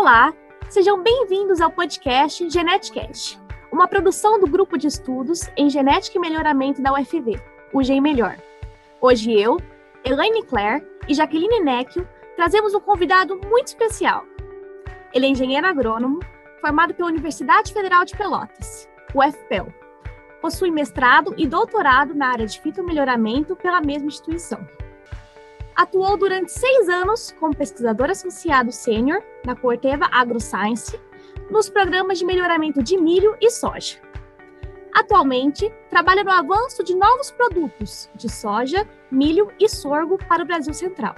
Olá, sejam bem-vindos ao podcast Geneticast, uma produção do grupo de estudos em genética e melhoramento da UFV, o Gen Melhor. Hoje eu, Elaine Claire e Jaqueline Necchio trazemos um convidado muito especial. Ele é engenheiro agrônomo, formado pela Universidade Federal de Pelotas, UFPEL. Possui mestrado e doutorado na área de fitomelhoramento pela mesma instituição. Atuou durante seis anos como pesquisador associado sênior na Corteva AgroScience, nos programas de melhoramento de milho e soja. Atualmente, trabalha no avanço de novos produtos de soja, milho e sorgo para o Brasil Central.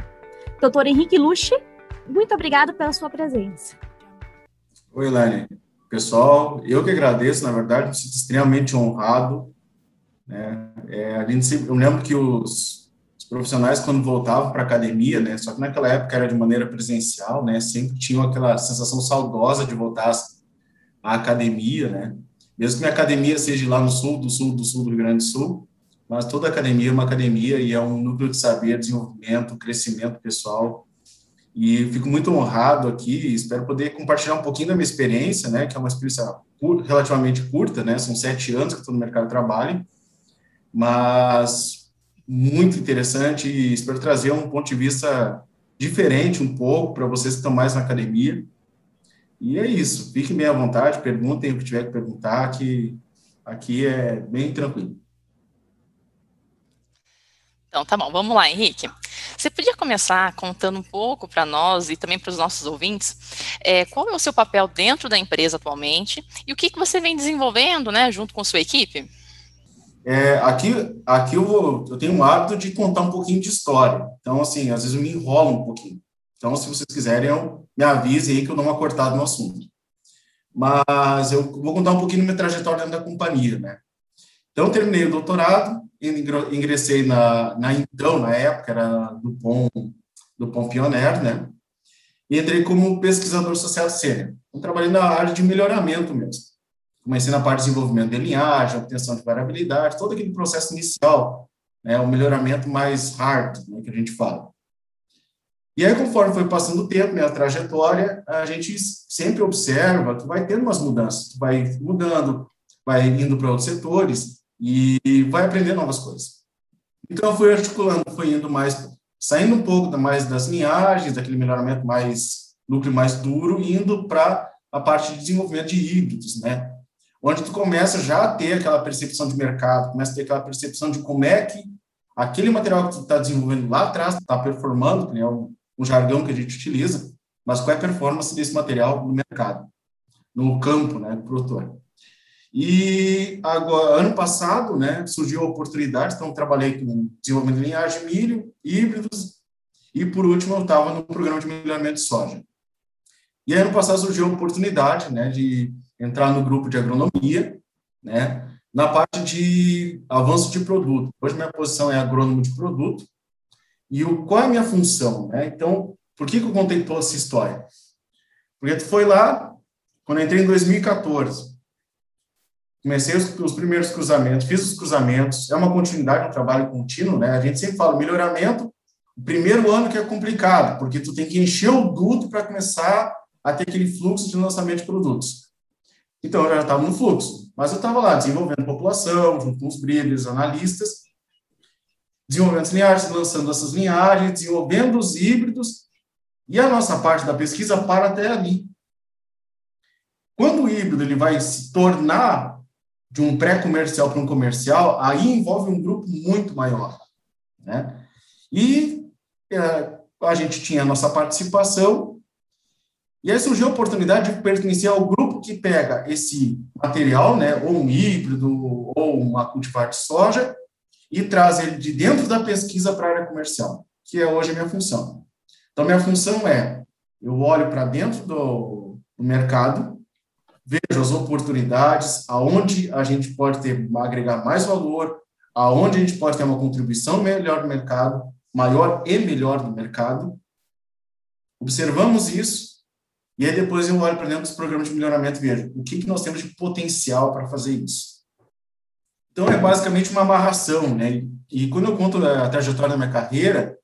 Doutor Henrique Luche, muito obrigado pela sua presença. Oi, Elaine. Pessoal, eu que agradeço, na verdade, me sinto extremamente honrado. Né? É, a gente sempre, eu lembro que os profissionais quando voltavam para a academia, né, só que naquela época era de maneira presencial, né, sempre tinham aquela sensação saudosa de voltar à academia, né, mesmo que minha academia seja lá no sul, do sul, do sul do Rio Grande do Sul, mas toda academia é uma academia e é um núcleo de saber, desenvolvimento, crescimento pessoal, e fico muito honrado aqui, espero poder compartilhar um pouquinho da minha experiência, né, que é uma experiência relativamente curta, né, são sete anos que estou no mercado de trabalho, mas muito interessante e espero trazer um ponto de vista diferente um pouco para vocês que estão mais na academia. E é isso, fiquem bem à vontade, perguntem o que tiver que perguntar, que aqui é bem tranquilo. Então, tá bom, vamos lá, Henrique. Você podia começar contando um pouco para nós e também para os nossos ouvintes é, qual é o seu papel dentro da empresa atualmente e o que, que você vem desenvolvendo né, junto com sua equipe? É, aqui aqui eu, eu tenho o hábito de contar um pouquinho de história. Então, assim, às vezes eu me enrolo um pouquinho. Então, se vocês quiserem, eu, me avise aí que eu dou uma cortada no assunto. Mas eu vou contar um pouquinho da minha trajetória dentro da companhia, né? Então, terminei o doutorado, ingressei na, na então, na época, era do POM, do POM Pioneer, né? E entrei como pesquisador social sênior. Então, trabalhei na área de melhoramento mesmo comecei na parte de desenvolvimento de linhagem, obtenção de variabilidade, todo aquele processo inicial, né, o melhoramento mais hard, né, que a gente fala. E aí, conforme foi passando o tempo, minha trajetória, a gente sempre observa que vai tendo umas mudanças, vai mudando, vai indo para outros setores e vai aprendendo novas coisas. Então, eu fui articulando, fui indo mais, saindo um pouco mais das linhagens, daquele melhoramento mais, núcleo mais duro, indo para a parte de desenvolvimento de híbridos, né? Onde tu começa já a ter aquela percepção de mercado, começa a ter aquela percepção de como é que aquele material que tu está desenvolvendo lá atrás está performando, que é um, um jargão que a gente utiliza, mas qual é a performance desse material no mercado, no campo, né, do produtor. E agora, ano passado, né, surgiu a oportunidade, então trabalhei com desenvolvimento de linhagem de milho, híbridos, e por último eu estava no programa de melhoramento de soja. E ano passado surgiu a oportunidade, né, de entrar no grupo de agronomia, né, na parte de avanço de produto. Hoje minha posição é agrônomo de produto. E o, qual é a minha função? Né? Então, por que, que eu contei toda essa história? Porque tu foi lá, quando eu entrei em 2014, comecei os, os, primeiros cruzamentos, fiz os cruzamentos, é uma continuidade, um trabalho contínuo, né? A gente sempre fala melhoramento, o primeiro ano que é complicado, porque tu tem que encher o duto para começar a ter aquele fluxo de lançamento de produtos. Então, eu já estava no fluxo, mas eu estava lá desenvolvendo população, junto com os breeders, analistas, desenvolvendo as linhagens, lançando essas linhagens, desenvolvendo os híbridos, e a nossa parte da pesquisa para até ali. Quando o híbrido ele vai se tornar de um pré-comercial para um comercial, aí envolve um grupo muito maior. Né? E é, a gente tinha a nossa participação, e aí surgiu a oportunidade de pertencer ao grupo que pega esse material, né, ou um híbrido, ou uma cultivar de soja, e traz ele de dentro da pesquisa para a área comercial, que é hoje a minha função. Então, minha função é, eu olho para dentro do, do mercado, vejo as oportunidades, aonde a gente pode ter, agregar mais valor, aonde a gente pode ter uma contribuição melhor no mercado, maior e melhor no mercado. Observamos isso, e aí depois eu olho para dentro dos programas de melhoramento e vejo o que, que nós temos de potencial para fazer isso. Então é basicamente uma amarração, né? E quando eu conto a trajetória da minha carreira,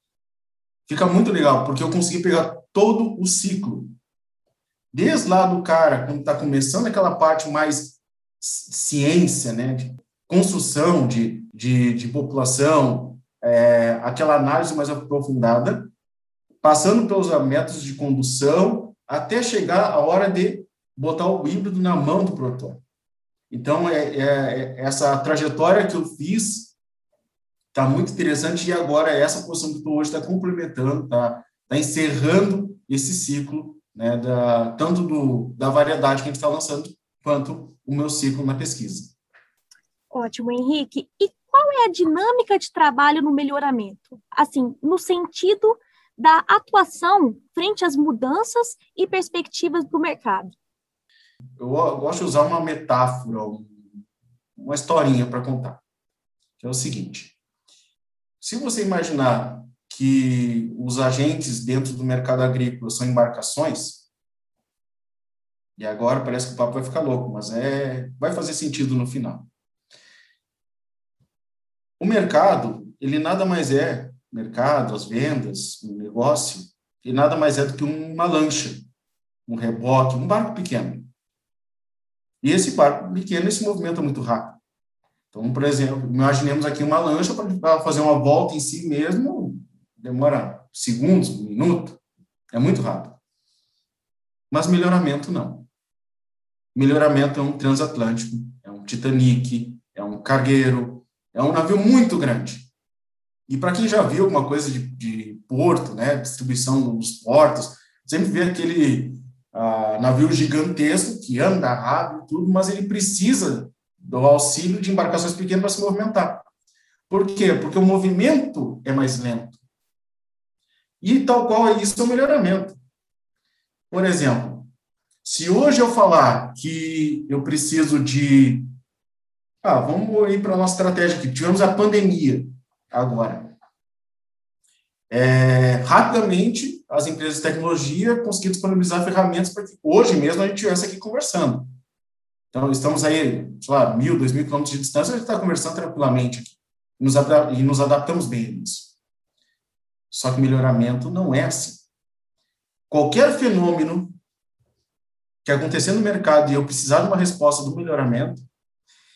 fica muito legal, porque eu consegui pegar todo o ciclo desde lá do cara, quando está começando aquela parte mais ciência, né, de construção de, de, de população, é, aquela análise mais aprofundada, passando pelos métodos de condução, até chegar a hora de botar o híbrido na mão do produtor. Então, é, é, é essa trajetória que eu fiz está muito interessante e agora essa posição que estou hoje está complementando, está tá encerrando esse ciclo, né, da, tanto do, da variedade que a gente está lançando, quanto o meu ciclo na pesquisa. Ótimo, Henrique. E qual é a dinâmica de trabalho no melhoramento? Assim, no sentido da atuação frente às mudanças e perspectivas do mercado. Eu gosto de usar uma metáfora, uma historinha para contar, que é o seguinte: se você imaginar que os agentes dentro do mercado agrícola são embarcações, e agora parece que o papo vai ficar louco, mas é vai fazer sentido no final. O mercado, ele nada mais é mercado, as vendas, o negócio, e nada mais é do que uma lancha, um reboque, um barco pequeno. E esse barco pequeno se movimenta muito rápido. Então, por exemplo, imaginemos aqui uma lancha para fazer uma volta em si mesmo, demora segundos, um minuto, é muito rápido. Mas melhoramento não. Melhoramento é um transatlântico, é um Titanic, é um cargueiro, é um navio muito grande. E para quem já viu alguma coisa de, de, porto, né, distribuição dos portos, sempre vê aquele uh, navio gigantesco que anda rápido tudo, mas ele precisa do auxílio de embarcações pequenas para se movimentar. Por quê? Porque o movimento é mais lento. E tal qual é isso é o melhoramento. Por exemplo, se hoje eu falar que eu preciso de. Ah, vamos ir para a nossa estratégia aqui. Tivemos a pandemia agora. É, rapidamente, as empresas de tecnologia conseguiram disponibilizar ferramentas para que hoje mesmo a gente estivesse aqui conversando. Então, estamos aí, sei lá, mil, dois mil quilômetros de distância, a gente está conversando tranquilamente aqui. E nos, e nos adaptamos bem a isso. Só que melhoramento não é assim. Qualquer fenômeno que acontecer no mercado e eu precisar de uma resposta do melhoramento,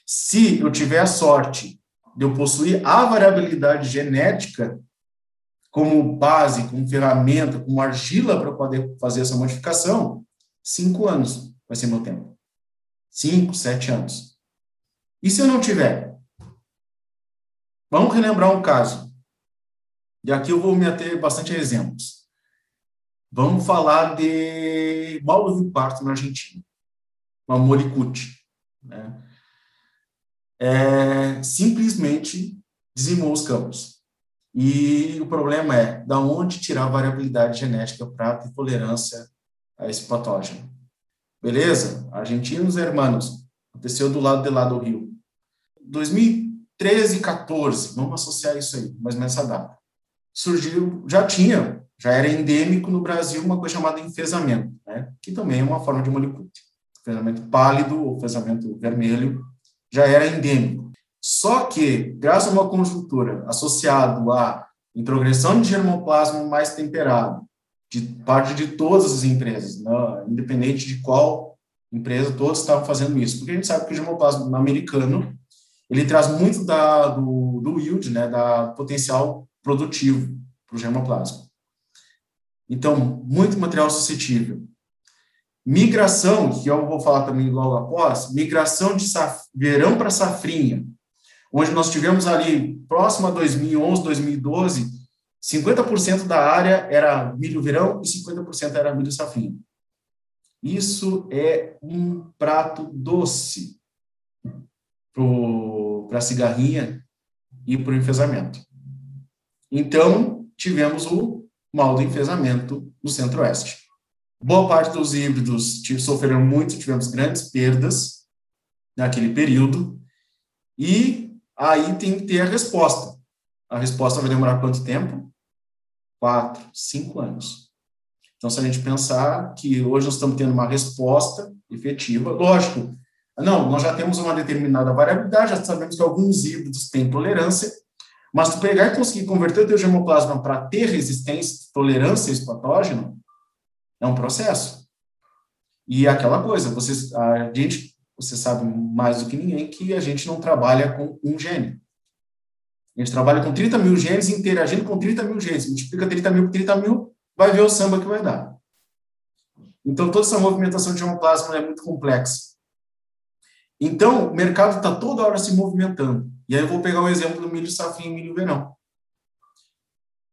se eu tiver a sorte de eu possuir a variabilidade genética como base, como ferramenta, como argila para poder fazer essa modificação, cinco anos vai ser meu tempo. Cinco, sete anos. E se eu não tiver? Vamos relembrar um caso. E aqui eu vou me ater bastante a exemplos. Vamos falar de Mauro do Parto, na Argentina. Uma molicute. Né? É, simplesmente dizimou os campos. E o problema é da onde tirar variabilidade genética para ter tolerância a esse patógeno. Beleza? Argentinos hermanos. Aconteceu do lado de lá do rio. 2013, 14, vamos associar isso aí, mas nessa data. Surgiu, já tinha, já era endêmico no Brasil uma coisa chamada enfesamento, né? que também é uma forma de molicute. Enfesamento pálido ou enfesamento vermelho, já era endêmico. Só que, graças a uma conjuntura associado à introgressão de germoplasma mais temperado, de parte de todas as empresas, né? independente de qual empresa, todos estavam fazendo isso, porque a gente sabe que o germoplasma americano ele traz muito da, do, do yield, né, da potencial produtivo para o germoplasma. Então, muito material suscetível. Migração, que eu vou falar também logo após, migração de saf... verão para safrinha, onde nós tivemos ali, próximo a 2011, 2012, 50% da área era milho verão e 50% era milho safrinha. Isso é um prato doce para a cigarrinha e para o enfesamento. Então, tivemos o mal do enfesamento no centro-oeste. Boa parte dos híbridos sofreram muito, tivemos grandes perdas naquele período, e aí tem que ter a resposta. A resposta vai demorar quanto tempo? Quatro, cinco anos. Então, se a gente pensar que hoje nós estamos tendo uma resposta efetiva, lógico, não, nós já temos uma determinada variabilidade, já sabemos que alguns híbridos têm tolerância, mas tu pegar e conseguir converter o teu germoplasma para ter resistência, tolerância a esse patógeno, é um processo. E aquela coisa, vocês, a gente, você sabe mais do que ninguém que a gente não trabalha com um gene. A gente trabalha com 30 mil genes interagindo com 30 mil genes. Multiplica 30 mil por 30 mil, vai ver o samba que vai dar. Então, toda essa movimentação de homoplasma é muito complexa. Então, o mercado está toda hora se movimentando. E aí eu vou pegar o um exemplo do milho safrinha e milho verão.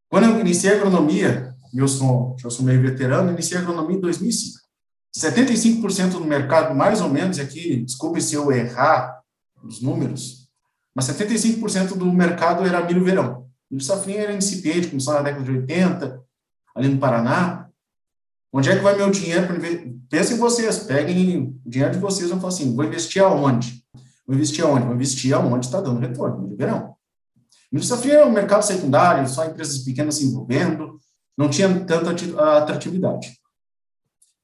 Quando eu iniciei a agronomia, eu sou, eu sou meio veterano, iniciei a agronomia em 2005. 75% do mercado, mais ou menos, aqui, desculpe se eu errar os números, mas 75% do mercado era milho verão. Milho safrinha era incipiente, começou na década de 80, ali no Paraná. Onde é que vai meu dinheiro? Pensem em vocês, peguem o dinheiro de vocês e vão falar assim, vou investir aonde? Vou investir aonde? Vou investir aonde está dando retorno, milho verão. Milho safrinha é um mercado secundário, só empresas pequenas se envolvendo, não tinha tanta atratividade.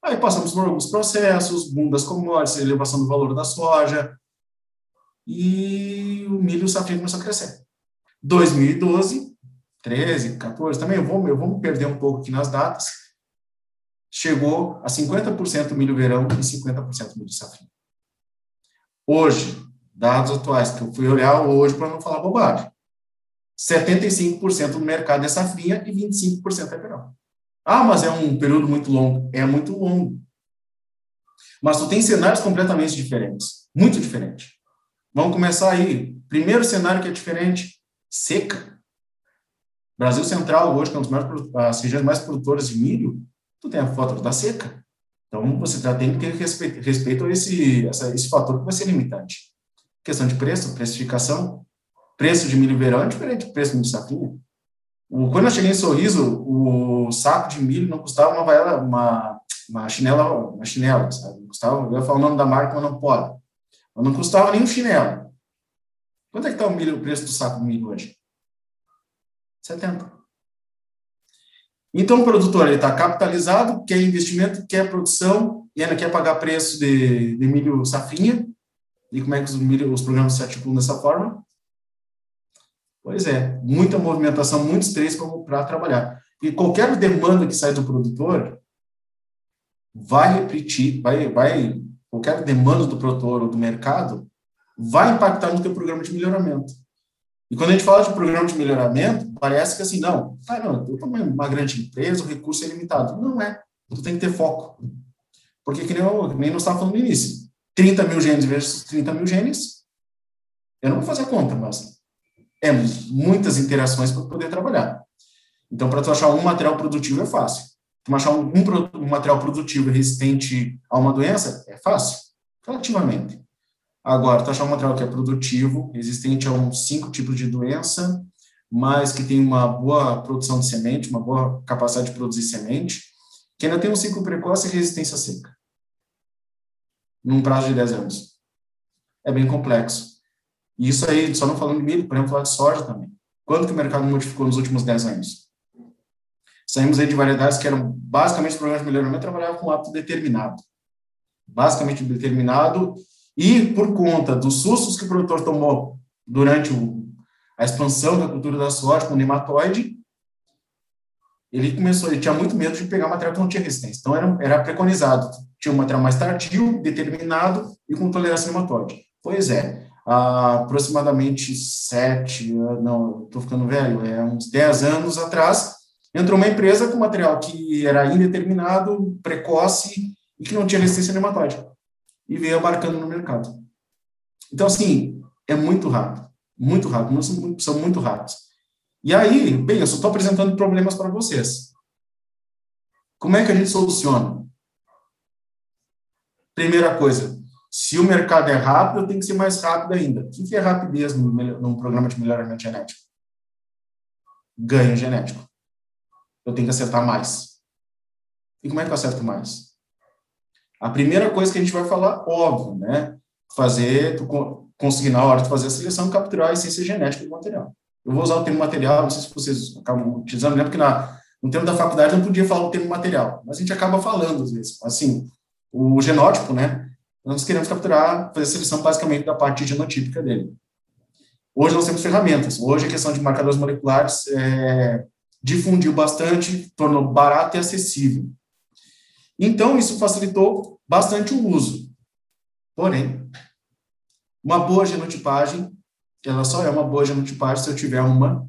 Aí passamos por alguns processos, boom das commodities, elevação do valor da soja, e o milho safrinha começou a crescer. 2012, 13, 14, também eu vou, eu vou me perder um pouco aqui nas datas, chegou a 50% milho verão e 50% milho safrinha. Hoje, dados atuais que eu fui olhar hoje para não falar bobagem, 75% do mercado é safrinha e 25% é verão. Ah, mas é um período muito longo. É muito longo. Mas tu tem cenários completamente diferentes. Muito diferentes. Vamos começar aí. Primeiro cenário que é diferente, seca. Brasil Central, hoje, que é uma das regiões mais produtoras de milho, tu tem a fator da seca. Então, você já tem que ter respeito, respeito a esse, essa, esse fator que vai ser limitante. Questão de preço, precificação. Preço de milho verão é diferente do preço de milho safrinha. Quando eu cheguei em Sorriso, o saco de milho não custava uma vaela, uma, uma chinela, uma chinela, sabe? custava, eu ia falar o nome da marca, mas não pode. Mas não custava nem um chinelo. Quanto é que está o, milho, o preço do saco de milho hoje? 70. Então, o produtor está capitalizado, quer investimento, quer produção, e ainda quer pagar preço de, de milho safrinha. E como é que os, milho, os programas se articulam dessa forma? Pois é, muita movimentação, muito estresse para trabalhar. E qualquer demanda que sai do produtor vai repetir, vai, vai, qualquer demanda do produtor ou do mercado vai impactar no teu programa de melhoramento. E quando a gente fala de programa de melhoramento, parece que assim, não, ah, não, eu estou uma grande empresa, o recurso é limitado. Não é. Tu tem que ter foco. Porque, que nem, eu, nem nós estávamos falando no início, 30 mil genes versus 30 mil genes, eu não vou fazer conta, mas é muitas interações para poder trabalhar. Então, para tu achar um material produtivo é fácil. Tu achar um, um, material produtivo resistente a uma doença é fácil, relativamente. Agora, tu achar um material que é produtivo, resistente a uns cinco tipos de doença, mas que tem uma boa produção de semente, uma boa capacidade de produzir semente, que ainda tem um ciclo precoce e resistência seca, num prazo de 10 anos. É bem complexo. E isso aí, só não falando de milho, podemos falar de soja também. Quanto que o mercado modificou nos últimos 10 anos? Saímos aí de variedades que eram basicamente programas de melhoramento, trabalhavam com hábito determinado. Basicamente determinado, e por conta dos sustos que o produtor tomou durante o, a expansão da cultura da soja com nematóide, ele começou, ele tinha muito medo de pegar material que não tinha resistência. Então, era, era preconizado. Tinha um material mais tardio, determinado e com tolerância nematóide. Pois é, há aproximadamente sete, não, estou ficando velho, é uns dez anos atrás, entrou uma empresa com material que era indeterminado, precoce e que não tinha resistência nematóide e veio abarcando no mercado. Então, assim, é muito rápido, muito rápido, são, muito rápidos. E aí, bem, eu só estou apresentando problemas para vocês. Como é que a gente soluciona? Primeira coisa, se o mercado é rápido, tem que ser mais rápido ainda. O que é rapidez num programa de melhoramento genético? Ganho genético. Eu tenho que acertar mais. E como é que eu acerto mais? A primeira coisa que a gente vai falar, óbvio, né? Fazer, tu conseguir na hora de fazer a seleção, capturar a essência genética do material. Eu vou usar o termo material, não sei se vocês acabam utilizando, né? Porque na, no termo da faculdade não podia falar o termo material, mas a gente acaba falando às vezes. Assim, o genótipo, né? Nós queremos capturar, fazer seleção basicamente da parte genotípica dele. Hoje nós temos ferramentas. Hoje a questão de marcadores moleculares é, difundiu bastante, tornou barato e acessível. Então, isso facilitou bastante o uso. Porém, uma boa genotipagem, ela só é uma boa genotipagem se eu tiver uma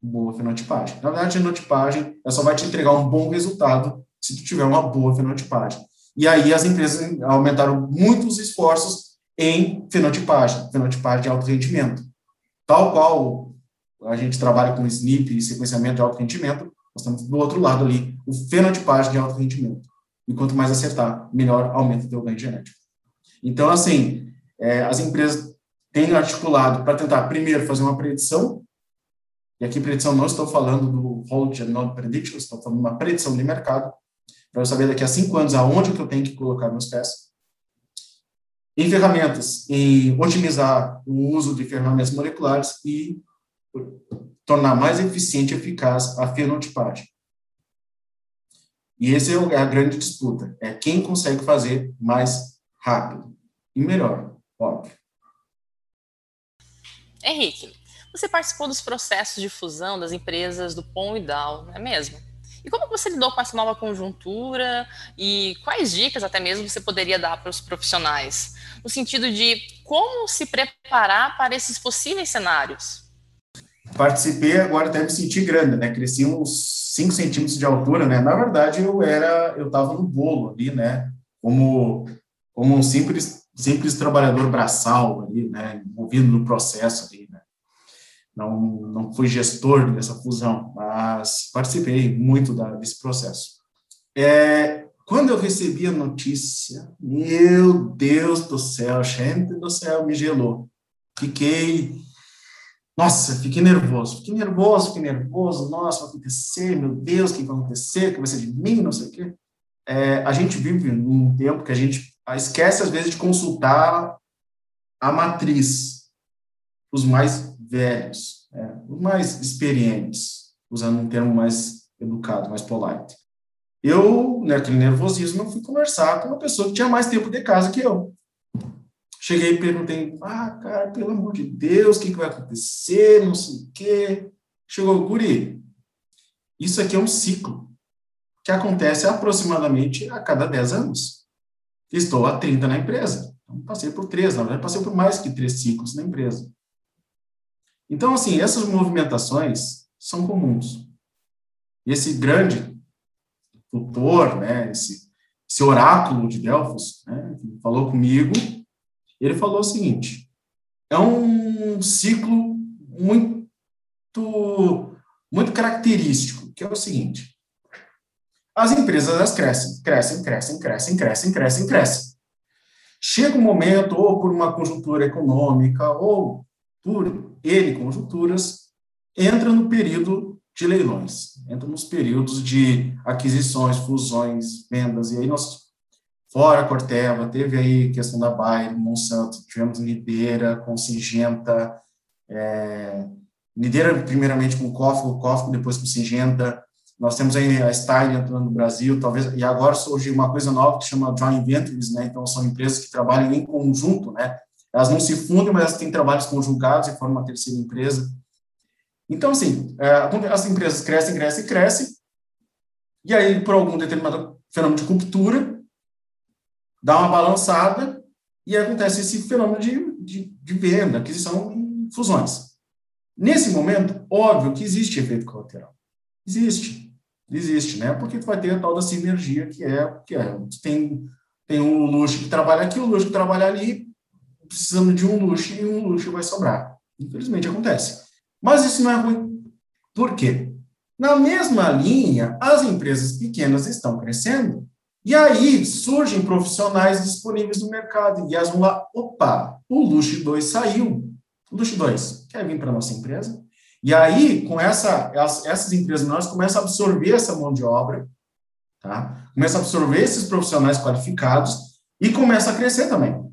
boa fenotipagem. Na verdade, a genotipagem ela só vai te entregar um bom resultado se tu tiver uma boa fenotipagem. E aí as empresas aumentaram muito os esforços em fenotipagem, fenotipagem de alto rendimento. Tal qual a gente trabalha com SNP e sequenciamento de alto rendimento, nós estamos do outro lado ali, o fenotipagem de alto rendimento. E quanto mais acertar, melhor aumenta o teu ganho genético. Então, assim, é, as empresas têm articulado para tentar, primeiro, fazer uma predição, e aqui predição não estou falando do and not prediction, estou falando de uma predição de mercado, para eu saber daqui a cinco anos aonde que eu tenho que colocar meus pés. Em ferramentas, em otimizar o uso de ferramentas moleculares e tornar mais eficiente e eficaz a fenotipagem. E essa é a grande disputa, é quem consegue fazer mais rápido e melhor, óbvio. Henrique, você participou dos processos de fusão das empresas do POM e DAO, não é mesmo? E como você lidou com essa nova conjuntura e quais dicas até mesmo você poderia dar para os profissionais? No sentido de como se preparar para esses possíveis cenários? Participei, agora até me senti grande, né? Cresci uns 5 centímetros de altura, né? Na verdade, eu era, eu estava no bolo ali, né? Como, como um simples, simples trabalhador braçal ali, né? Envolvido no processo ali? Não, não fui gestor dessa fusão, mas participei muito da, desse processo. É, quando eu recebi a notícia, meu Deus do céu, gente do céu, me gelou. Fiquei nossa, fiquei nervoso, fiquei nervoso, fiquei nervoso, nossa, vai acontecer, meu Deus, o que vai acontecer, o que vai ser de mim, não sei o quê. É, a gente vive num tempo que a gente esquece, às vezes, de consultar a matriz, os mais velhos, é, os mais experientes, usando um termo mais educado, mais polite. Eu, naquele nervosismo, eu fui conversar com uma pessoa que tinha mais tempo de casa que eu. Cheguei e perguntei, ah, cara, pelo amor de Deus, o que, que vai acontecer, não sei o quê. Chegou, guri, isso aqui é um ciclo que acontece aproximadamente a cada 10 anos. Estou há 30 na empresa. Então, passei por três, na verdade, passei por mais que três ciclos na empresa. Então, assim, essas movimentações são comuns. E esse grande tutor, né, esse, esse oráculo de Delfos, né, falou comigo ele falou o seguinte: é um ciclo muito, muito característico, que é o seguinte: as empresas elas crescem, crescem, crescem, crescem, crescem, crescem, crescem. Chega um momento, ou por uma conjuntura econômica, ou por N conjunturas, entra no período de leilões, entra nos períodos de aquisições, fusões, vendas, e aí nós Fora Corteva, teve aí questão da Bayer, Monsanto, tivemos Nideira, com Singenta, é, Nideira primeiramente com Cofco, Cofco depois com Singenta, nós temos aí a Stein entrando no Brasil, talvez, e agora surge uma coisa nova que chama Joint Ventures, né, então são empresas que trabalham em conjunto, né, elas não se fundem, mas elas têm trabalhos conjugados e formam uma terceira empresa. Então, assim, é, as empresas crescem, crescem, crescem, e aí, por algum determinado fenômeno de cultura, dá uma balançada e acontece esse fenômeno de, de, de venda, aquisição e fusões. Nesse momento, óbvio que existe efeito colateral. Existe. Existe, né? Porque tu vai ter a tal da sinergia, que é, que é tem, tem um luxo que trabalha aqui, o um luxo que trabalha ali, precisando de um luxo e um luxo vai sobrar. Infelizmente acontece. Mas isso não é ruim. Por quê? Na mesma linha, as empresas pequenas estão crescendo e aí surgem profissionais disponíveis no mercado e elas vão lá, opa, o Luxo 2 saiu. O Luxo 2 quer vir para nossa empresa? E aí, com essa, essas empresas nós começam a absorver essa mão de obra, tá? Começa a absorver esses profissionais qualificados e começa a crescer também.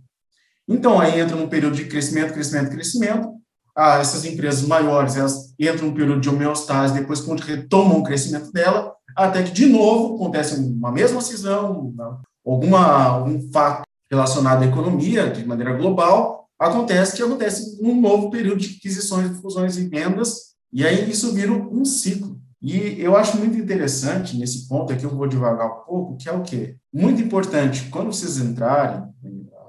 Então, aí entra num período de crescimento, crescimento, crescimento. Ah, essas empresas maiores, elas entram num período de homeostase, depois quando retomam o crescimento dela, até que, de novo, acontece uma mesma cisão, alguma, algum fato relacionado à economia, de maneira global, acontece que acontece um novo período de aquisições, fusões e vendas, e aí isso vira um ciclo. E eu acho muito interessante nesse ponto aqui, eu vou devagar um pouco, que é o quê? Muito importante, quando vocês entrarem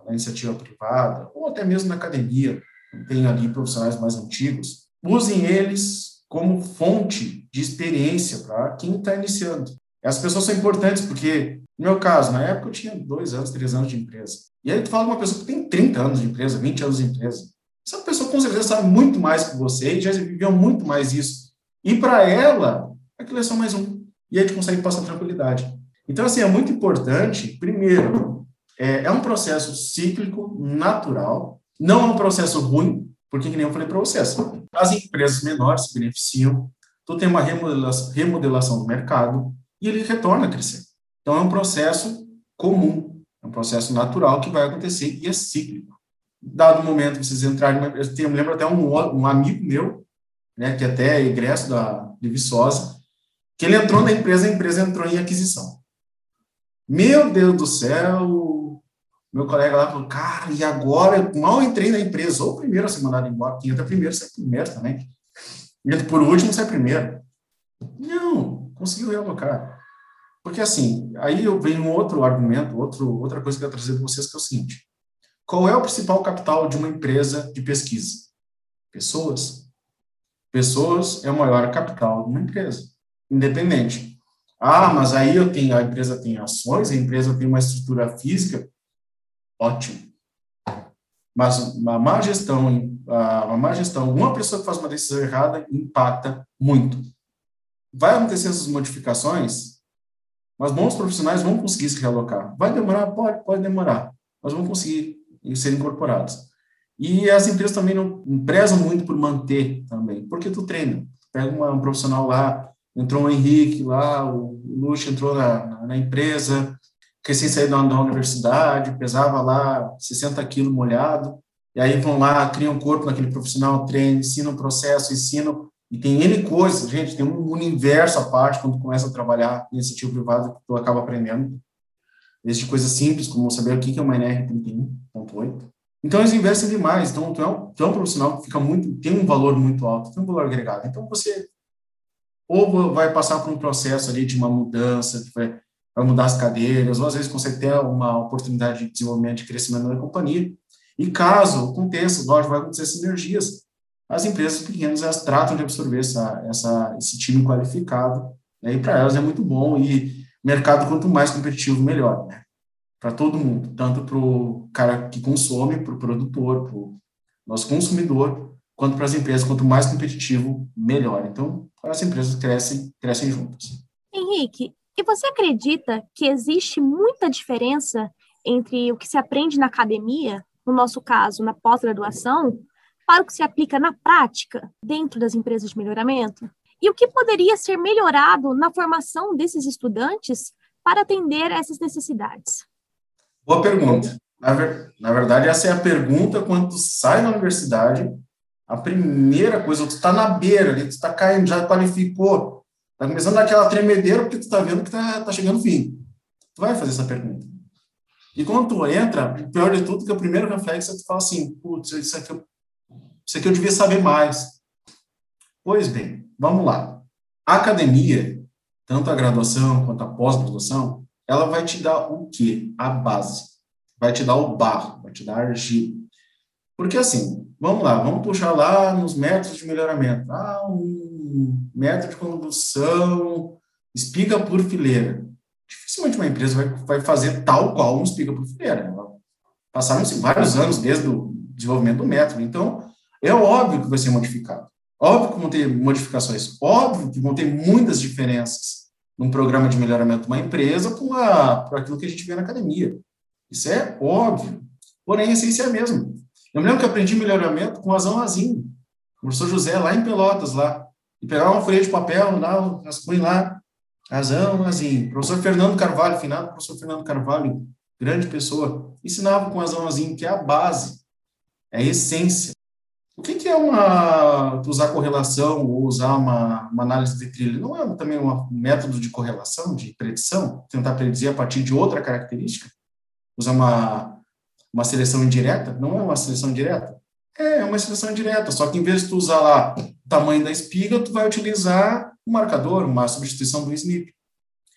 na iniciativa privada, ou até mesmo na academia, tem ali profissionais mais antigos, usem eles como fonte de experiência para quem está iniciando. As pessoas são importantes porque, no meu caso, na época eu tinha dois anos, três anos de empresa. E aí tu fala com uma pessoa que tem 30 anos de empresa, 20 anos de empresa. Essa pessoa com certeza sabe muito mais que você e já viveu muito mais isso. E para ela, aquilo é só mais um. E aí gente consegue passar tranquilidade. Então, assim, é muito importante, primeiro, é, é um processo cíclico, natural, não é um processo ruim, porque, que nem eu falei para vocês, as empresas menores se beneficiam, tu tem uma remodelação, remodelação do mercado e ele retorna a crescer. Então, é um processo comum, é um processo natural que vai acontecer e é cíclico dado o momento vocês entrarem, eu, tenho, eu lembro até um, um amigo meu, né, que até é egresso da de Viçosa, que ele entrou na empresa, a empresa entrou em aquisição. Meu Deus do céu, meu colega lá falou, cara, e agora? Eu mal entrei na empresa, ou primeiro a ser mandado embora, quem entra primeiro sai primeiro também. Entra por último, sai primeiro. Não, conseguiu realocar. Porque assim, aí eu venho um outro argumento, outro, outra coisa que eu trazer para vocês, que é o seguinte. Qual é o principal capital de uma empresa de pesquisa? Pessoas. Pessoas é o maior capital de uma empresa, independente. Ah, mas aí eu tenho, a empresa tem ações, a empresa tem uma estrutura física. Ótimo. Mas uma má gestão, uma má gestão, uma pessoa que faz uma decisão errada impacta muito. Vai acontecer essas modificações, mas bons profissionais vão conseguir se realocar. Vai demorar? Pode, pode demorar, mas vão conseguir serem incorporados. E as empresas também não prezam muito por manter também, porque tu treina. Pega uma, um profissional lá, entrou o Henrique lá, o Luxo entrou na, na, empresa, recém saído da, da universidade, pesava lá 60 quilos molhado, e aí vão lá, criam um corpo naquele profissional, treinam, ensinam o processo, ensinam, e tem N coisas, gente, tem um universo à parte quando começa a trabalhar em iniciativa privada que tu acaba aprendendo desde coisas simples, como saber o que é uma NR31.8. Então, eles investem demais. Então, tu é, um, tu é um profissional que fica muito, tem um valor muito alto, tem um valor agregado. Então, você ou vai passar por um processo ali de uma mudança, vai, vai mudar as cadeiras, ou às vezes consegue ter uma oportunidade de desenvolvimento, de crescimento da companhia. E caso aconteça, lógico, vai acontecer sinergias. As empresas pequenas, elas tratam de absorver essa, essa, esse time qualificado, né? e para elas é muito bom. E mercado quanto mais competitivo, melhor, né? Para todo mundo, tanto para o cara que consome, para o produtor, para o nosso consumidor, quanto para as empresas, quanto mais competitivo, melhor. Então, as empresas crescem, crescem juntas. Henrique, e você acredita que existe muita diferença entre o que se aprende na academia, no nosso caso, na pós-graduação, para o que se aplica na prática dentro das empresas de melhoramento? E o que poderia ser melhorado na formação desses estudantes para atender a essas necessidades? Boa pergunta. Na, ver, na verdade, essa é a pergunta quando sai da universidade, a primeira coisa, tu está na beira ali, tu está caindo, já qualificou, está começando aquela tremedeira porque tu está vendo que está tá chegando o fim. Tu vai fazer essa pergunta. E quando tu entra, o pior de tudo, que o primeiro reflexo é tu fala assim, putz, isso aqui, isso aqui eu devia saber mais. Pois bem, vamos lá. A academia, tanto a graduação quanto a pós-graduação, ela vai te dar o quê? A base. Vai te dar o barro, vai te dar argila. Porque assim, vamos lá, vamos puxar lá nos métodos de melhoramento. Ah, um método de condução, espiga por fileira. Dificilmente uma empresa vai, vai fazer tal qual um espiga por fileira. Passaram-se vários anos desde o desenvolvimento do método. Então, é óbvio que vai ser modificado. Óbvio que vão ter modificações, óbvio que vão ter muitas diferenças num programa de melhoramento de uma empresa para aquilo que a gente vê na academia. Isso é óbvio. Porém, a essência é a mesma. Eu me lembro que aprendi melhoramento com o Azão Azinho, o professor José, lá em Pelotas, lá. E pegava uma folha de papel, lá, rascunho lá, Azão Azinho. Professor Fernando Carvalho, finado professor Fernando Carvalho, grande pessoa, ensinava com Azão Azinho, que é a base, é a essência. O que, que é uma usar correlação ou usar uma, uma, análise de trilha? Não é também um método de correlação, de predição? Tentar predizer a partir de outra característica? Usar uma, uma seleção indireta? Não é uma seleção indireta? É, é uma seleção indireta, só que em vez de tu usar lá o tamanho da espiga, tu vai utilizar um marcador, uma substituição do SNP.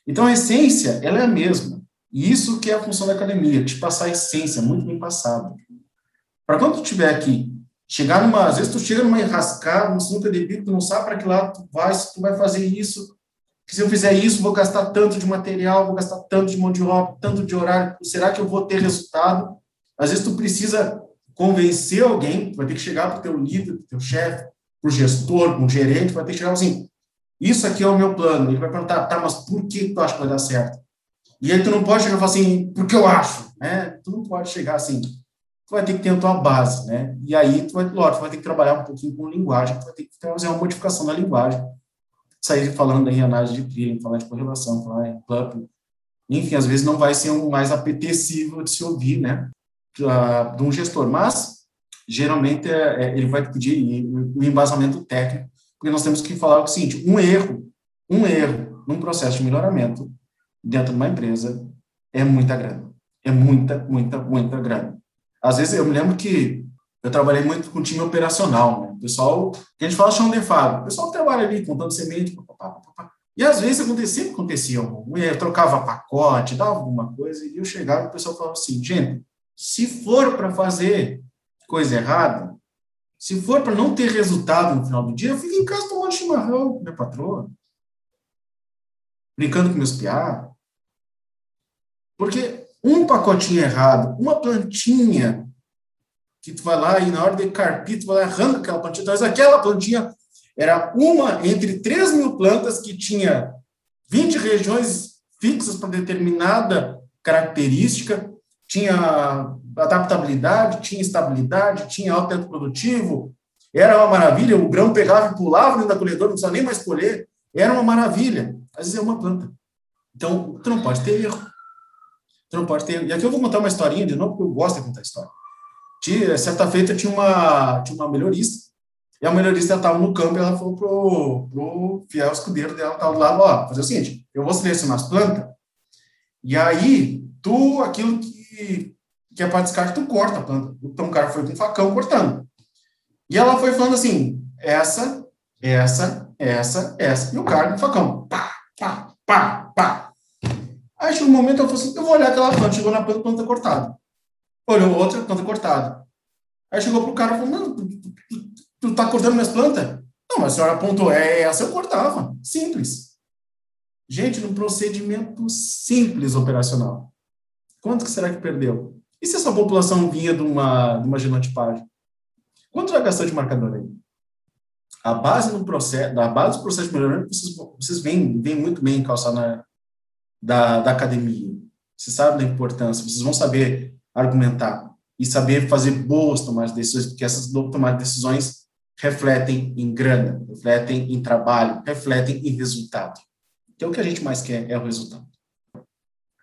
Então, a essência, ela é a mesma. E isso que é a função da academia, te passar a essência, muito bem passada. Para quando tu estiver aqui, chegar numa, às vezes tu chega numa enrascada, num sinuca de bico, tu não sabe para que lado tu vai, se tu vai fazer isso, que se eu fizer isso, vou gastar tanto de material, vou gastar tanto de mão de obra, tanto de horário, será que eu vou ter resultado? Às vezes tu precisa convencer alguém, vai ter que chegar para o teu líder, para o teu chefe, para o gestor, para o gerente, vai ter que chegar assim, isso aqui é o meu plano. Ele vai perguntar, tá, mas por que tu acha que vai dar certo? E aí tu não pode chegar e falar assim, porque eu acho, né? Tu não pode chegar assim. Tu vai ter que ter a tua base, né? E aí tu vai, lógico, tu vai ter que trabalhar um pouquinho com linguagem, tu vai ter que fazer uma modificação da linguagem. Sair falando em análise de peering, falar de correlação, falar em club. Enfim, às vezes não vai ser o mais apetecível de se ouvir, né? De um gestor, mas geralmente é, é, ele vai pedir o embasamento técnico, porque nós temos que falar o seguinte: um erro, um erro num processo de melhoramento dentro de uma empresa é muita grana. É muita, muita, muita grana. Às vezes, eu me lembro que eu trabalhei muito com time operacional, né? O pessoal, que a gente fala chão de fábrica, o pessoal trabalha ali contando semente, papapá, papapá. E às vezes acontecia, acontecia, eu trocava pacote, dava alguma coisa, e eu chegava e o pessoal falava assim, gente, se for para fazer coisa errada, se for para não ter resultado no final do dia, eu fico em casa tomando chimarrão com minha patroa, brincando com meus piados. Porque um pacotinho errado, uma plantinha que tu vai lá e na hora de carpir, tu vai lá arranca aquela plantinha. Então, aquela plantinha era uma entre 3 mil plantas que tinha 20 regiões fixas para determinada característica, tinha adaptabilidade, tinha estabilidade, tinha alto teto produtivo, era uma maravilha, o grão pegava e pulava dentro da colhedora, não precisava nem mais colher, era uma maravilha. Às vezes é uma planta. Então, tu não pode ter erro. Tu não pode ter. E aqui eu vou contar uma historinha de novo, porque eu gosto de contar história. Tinha, certa feita tinha uma, tinha uma melhorista, e a melhorista estava no campo e ela falou pro, pro fiel escudeiro dela, estava do lado, ó, fazer o seguinte, eu vou selecionar as plantas, e aí, tu, aquilo que, que é para descarte, tu corta a planta. Então o cara foi com facão cortando. E ela foi falando assim, essa, essa, essa, essa, e o cara com facão, pá, pá, pá, pá. Aí chegou um momento, eu falei assim, eu vou olhar aquela planta, chegou na planta, planta cortada. Olhou outra, planta cortada. Aí chegou pro cara e falou, não, tu, tu, tu, tu tá cortando minhas plantas? Não, mas a senhora apontou, é essa eu cortava. Simples. Gente, num procedimento simples operacional. Quanto que será que perdeu? E se essa população vinha de uma, de uma genotipagem? Quanto já gastou de marcador aí? A base do processo, da base do processo de melhoramento, vocês, vocês veem, muito bem calçar na, da, da academia. Vocês sabem da importância, vocês vão saber argumentar e saber fazer boas tomadas de decisões, porque essas tomadas de decisões refletem em grana, refletem em trabalho, refletem em resultado. Então, o que a gente mais quer é o resultado.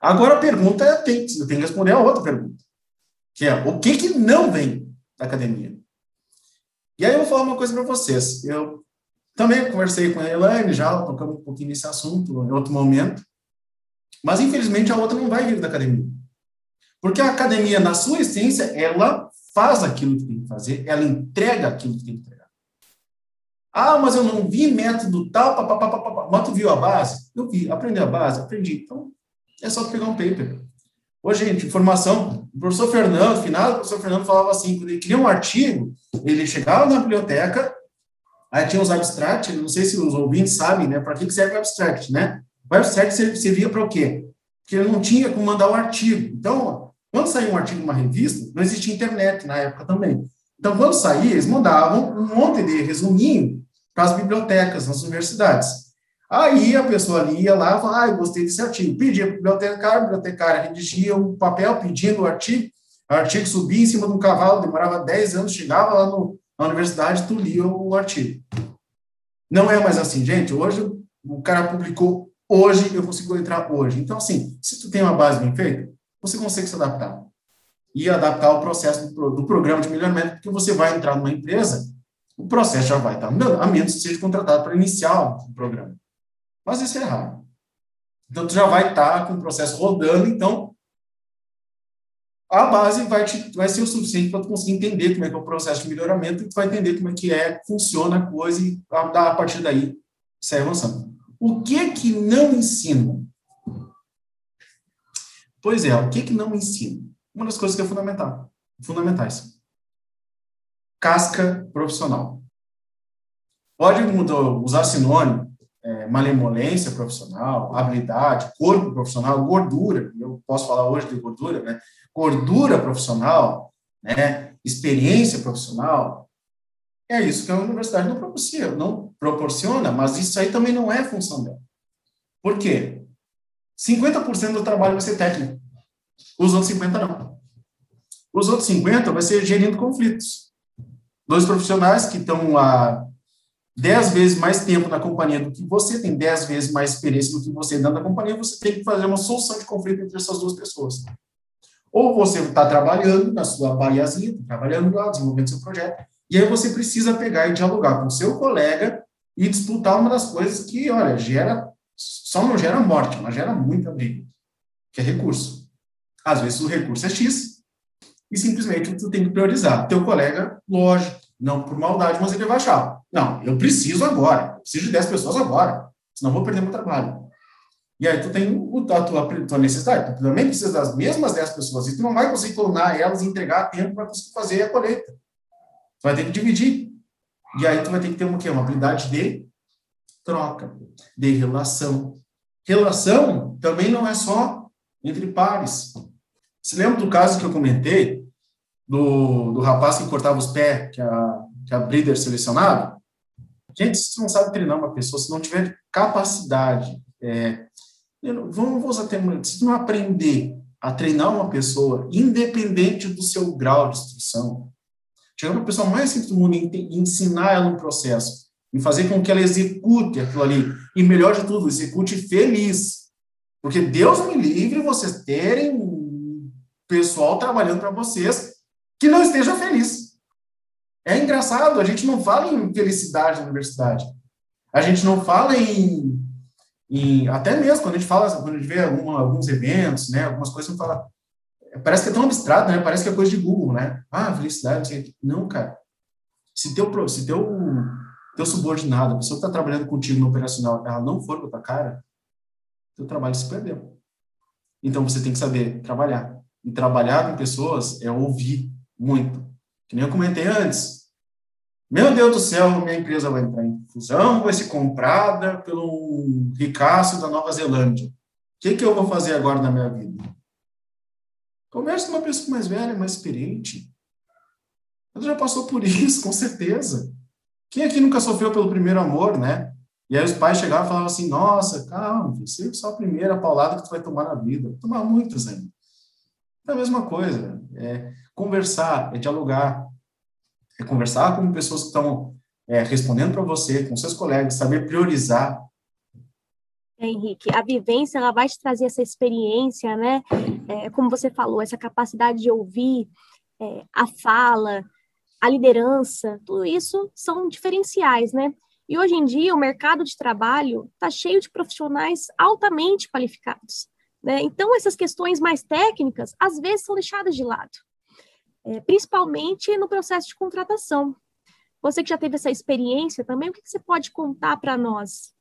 Agora, a pergunta é, tem, eu tenho que responder a outra pergunta, que é, o que que não vem da academia? E aí eu vou falar uma coisa para vocês. Eu também conversei com a Elaine, já tocamos um pouquinho nesse assunto em outro momento, mas, infelizmente, a outra não vai vir da academia. Porque a academia, na sua essência, ela faz aquilo que tem que fazer, ela entrega aquilo que tem que entregar. Ah, mas eu não vi método tal, papapá, mas tu viu a base? Eu vi, aprendi a base, aprendi. Então, é só pegar um paper. Ô, gente, informação. O professor Fernando, final, o professor Fernando falava assim, quando ele queria um artigo, ele chegava na biblioteca, aí tinha os abstracts, não sei se os ouvintes sabem, né, para que serve o abstract, né? O abstract servia para o quê? Porque ele não tinha como mandar o artigo. Então, quando saía um artigo numa revista, não existia internet na época também. Então, quando saía, eles mandavam um monte de resuminho para as bibliotecas, nas universidades. Aí a pessoa lia lá, falava, ah, gostei desse artigo. Pedia para o bibliotecário, a bibliotecária redigia um papel pedindo o artigo, o artigo subia em cima de um cavalo, demorava 10 anos, chegava lá no, na universidade, tu lia o artigo. Não é mais assim, gente. Hoje o cara publicou hoje, eu consigo entrar hoje. Então, assim, se tu tem uma base bem feita, você consegue se adaptar. E adaptar o processo do, do programa de melhoramento, porque você vai entrar numa empresa, o processo já vai estar mudando, a menos que seja contratado para iniciar o programa. Mas isso é raro. Então, tu já vai estar com o processo rodando, então a base vai, te, vai ser o suficiente para tu conseguir entender como é que é o processo de melhoramento e tu vai entender como é que é, funciona a coisa e a, a partir daí sai avançando. O que que não ensina? Pois é, o que que não ensina? Uma das coisas que é fundamental, fundamentais. Casca profissional. Pode usar sinônimo, é, malemolência profissional, habilidade, corpo profissional, gordura. Eu posso falar hoje de gordura, né? Gordura profissional, né? Experiência profissional. É isso que a universidade não proporciona, não proporciona, mas isso aí também não é função dela. Por quê? 50% do trabalho vai ser técnico. Os outros 50% não. Os outros 50% vai ser gerindo conflitos. Dois profissionais que estão há 10 vezes mais tempo na companhia do que você, tem 10 vezes mais experiência do que você dentro da companhia, você tem que fazer uma solução de conflito entre essas duas pessoas. Ou você está trabalhando na sua baiazinha, tá trabalhando lá, desenvolvendo seu projeto, e aí você precisa pegar e dialogar com seu colega e disputar uma das coisas que, olha, gera, só não gera morte, mas gera muita briga, que é recurso. Às vezes o recurso é X e simplesmente tu tem que priorizar. Teu colega, lógico, não por maldade, mas ele vai achar, não, eu preciso agora, eu preciso de 10 pessoas agora, senão vou perder meu trabalho. E aí tu tem a tua, tua necessidade, tu também precisa das mesmas 10 pessoas, e tu não vai conseguir clonar elas e entregar tempo para conseguir fazer a colheita. Tu vai ter que dividir. E aí tu vai ter que ter uma, uma habilidade de troca, de relação. Relação também não é só entre pares. Você lembra do caso que eu comentei do, do rapaz que cortava os pés, que a, que a breeder selecionava? Gente, se você não sabe treinar uma pessoa, se não tiver capacidade, é, vamos usar termo, se não aprender a treinar uma pessoa, independente do seu grau de instrução, chegar para pessoa mais simples do mundo e ensinar ela um processo, e fazer com que ela execute aquilo ali, e melhor de tudo, execute feliz. Porque Deus me livre vocês terem pessoal trabalhando para vocês que não esteja feliz. É engraçado, a gente não fala em felicidade na universidade. A gente não fala em, em até mesmo quando a gente fala, quando a gente vê alguma, alguns eventos, né, algumas coisas, gente fala, parece que é tão abstrato, né? Parece que é coisa de Google, né? Ah, felicidade, não, cara. Se teu, se teu, teu subordinado, a pessoa que está trabalhando contigo no operacional, ela não for com a tua cara, teu trabalho se perdeu. Então você tem que saber trabalhar. E trabalhar com pessoas é ouvir muito. Que nem eu comentei antes. Meu Deus do céu, minha empresa vai entrar em fusão, vai ser comprada pelo ricaço da Nova Zelândia. O que, que eu vou fazer agora na minha vida? Converse com uma pessoa mais velha, mais experiente. Ela já passou por isso, com certeza. Quem aqui nunca sofreu pelo primeiro amor, né? E aí os pais chegavam e falavam assim, nossa, calma, você é só a primeira paulada que tu vai tomar na vida. Tomar muitas ainda. É a mesma coisa. É conversar, é dialogar. É conversar com pessoas que estão é, respondendo para você, com seus colegas, saber priorizar, é, Henrique, a vivência ela vai te trazer essa experiência, né? É, como você falou, essa capacidade de ouvir, é, a fala, a liderança, tudo isso são diferenciais, né? E hoje em dia o mercado de trabalho está cheio de profissionais altamente qualificados. Né? Então essas questões mais técnicas às vezes são deixadas de lado, é, principalmente no processo de contratação. Você que já teve essa experiência também, o que, que você pode contar para nós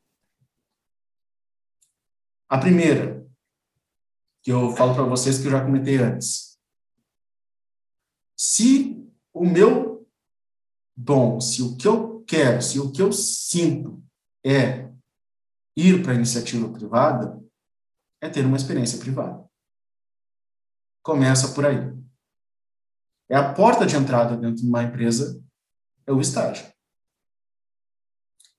a primeira, que eu falo para vocês que eu já comentei antes. Se o meu dom, se o que eu quero, se o que eu sinto é ir para a iniciativa privada, é ter uma experiência privada. Começa por aí. É a porta de entrada dentro de uma empresa, é o estágio.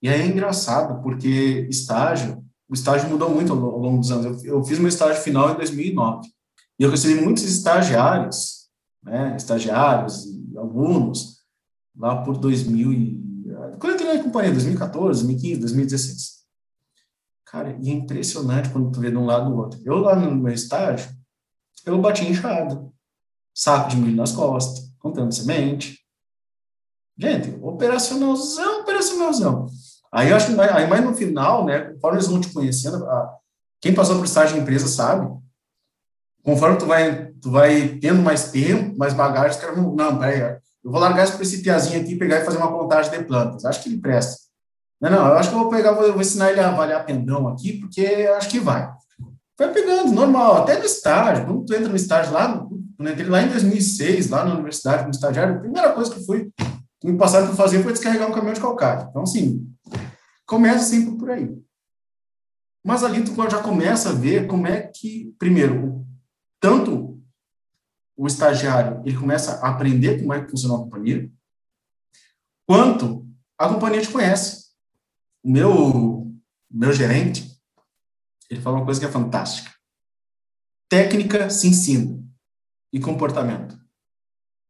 E aí é engraçado, porque estágio o estágio mudou muito ao, longo dos anos. Eu, eu, fiz meu estágio final em 2009 e eu recebi muitos estagiários, né, estagiários e alunos lá por 2000 e quando eu entrei na companhia, 2014, 2015, 2016. Cara, e é impressionante quando tu vê de um lado do outro. Eu lá no meu estágio, eu bati enxada, saco de milho nas costas, contando semente. Gente, operacionalzão, operacionalzão. Aí eu acho que aí mais no final, né, conforme eles vão te conhecendo, a, quem passou por estágio de empresa sabe, conforme tu vai, tu vai tendo mais tempo, mais bagagem, os caras vão, não, peraí, eu vou largar esse piazinho aqui, pegar e fazer uma contagem de plantas, acho que ele presta. Não, não, eu acho que eu vou pegar, vou, vou ensinar ele a avaliar pendão aqui, porque acho que vai. Vai pegando, normal, até no estágio. Quando tu entra no estágio lá, quando entrei lá em 2006, lá na universidade, como estagiário, a primeira coisa que fui, me passaram para fazer foi descarregar um caminhão de calcário. Então, assim, começa sempre por aí. Mas ali tu já começa a ver como é que, primeiro, tanto o estagiário ele começa a aprender como é que funciona a companhia, quanto a companhia te conhece. O meu, meu gerente, ele falou uma coisa que é fantástica. Técnica se ensina e comportamento. O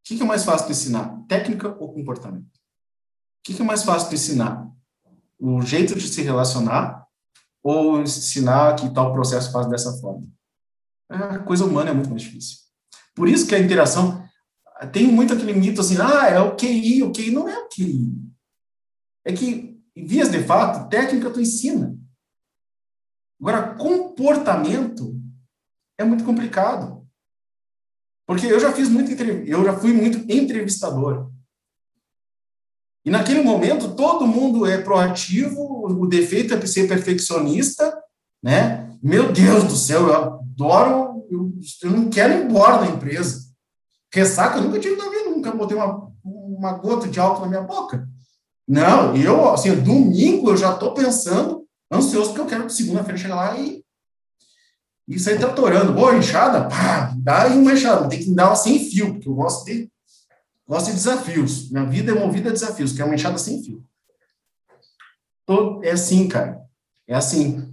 que é mais fácil de ensinar? Técnica ou comportamento? O que é mais fácil de ensinar? O jeito de se relacionar ou ensinar que tal processo faz dessa forma? A coisa humana é muito mais difícil. Por isso que a interação tem muito aquele mito assim, ah, é o QI, o QI não é o QI. É que, vias de fato, técnica tu ensina. Agora, comportamento é muito complicado. Porque eu já fiz muito, eu já fui muito entrevistador. E naquele momento todo mundo é proativo, o defeito é ser perfeccionista, né? Meu Deus do céu, eu adoro, eu, eu não quero ir embora da empresa. Ressaca eu nunca tive na vida, nunca botei uma, uma gota de álcool na minha boca. Não, eu, assim, domingo eu já estou pensando, ansioso, porque eu quero segunda-feira chegar lá e e sair tratorando. Boa, enxada, pá, dá aí uma enxada, tem que dar uma sem fio, porque eu gosto de, gosto de desafios. Minha vida é movida a desafios, que é uma enxada sem fio. Todo, é assim, cara. É assim.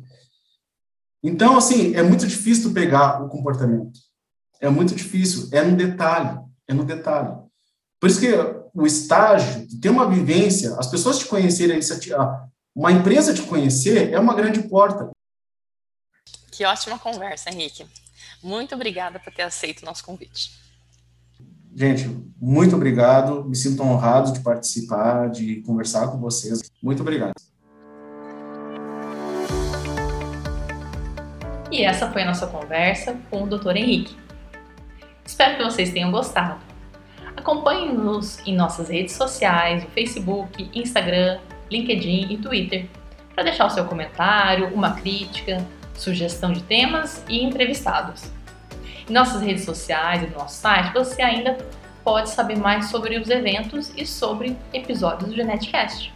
Então, assim, é muito difícil pegar o comportamento. É muito difícil. É no detalhe. É no detalhe. Por isso que o estágio, ter uma vivência, as pessoas te conhecerem, uma empresa te conhecer, é uma grande porta. Que ótima conversa, Henrique. Muito obrigada por ter aceito o nosso convite. Gente, muito obrigado. Me sinto honrado de participar, de conversar com vocês. Muito obrigado. E essa foi a nossa conversa com o Dr. Henrique. Espero que vocês tenham gostado. Acompanhe-nos em nossas redes sociais, no Facebook, Instagram, LinkedIn e Twitter, para deixar o seu comentário, uma crítica, sugestão de temas e entrevistados. Em nossas redes sociais e no nosso site você ainda pode saber mais sobre os eventos e sobre episódios do Genetcast.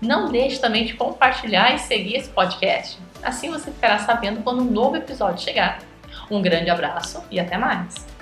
Não deixe também de compartilhar e seguir esse podcast. Assim você ficará sabendo quando um novo episódio chegar. Um grande abraço e até mais!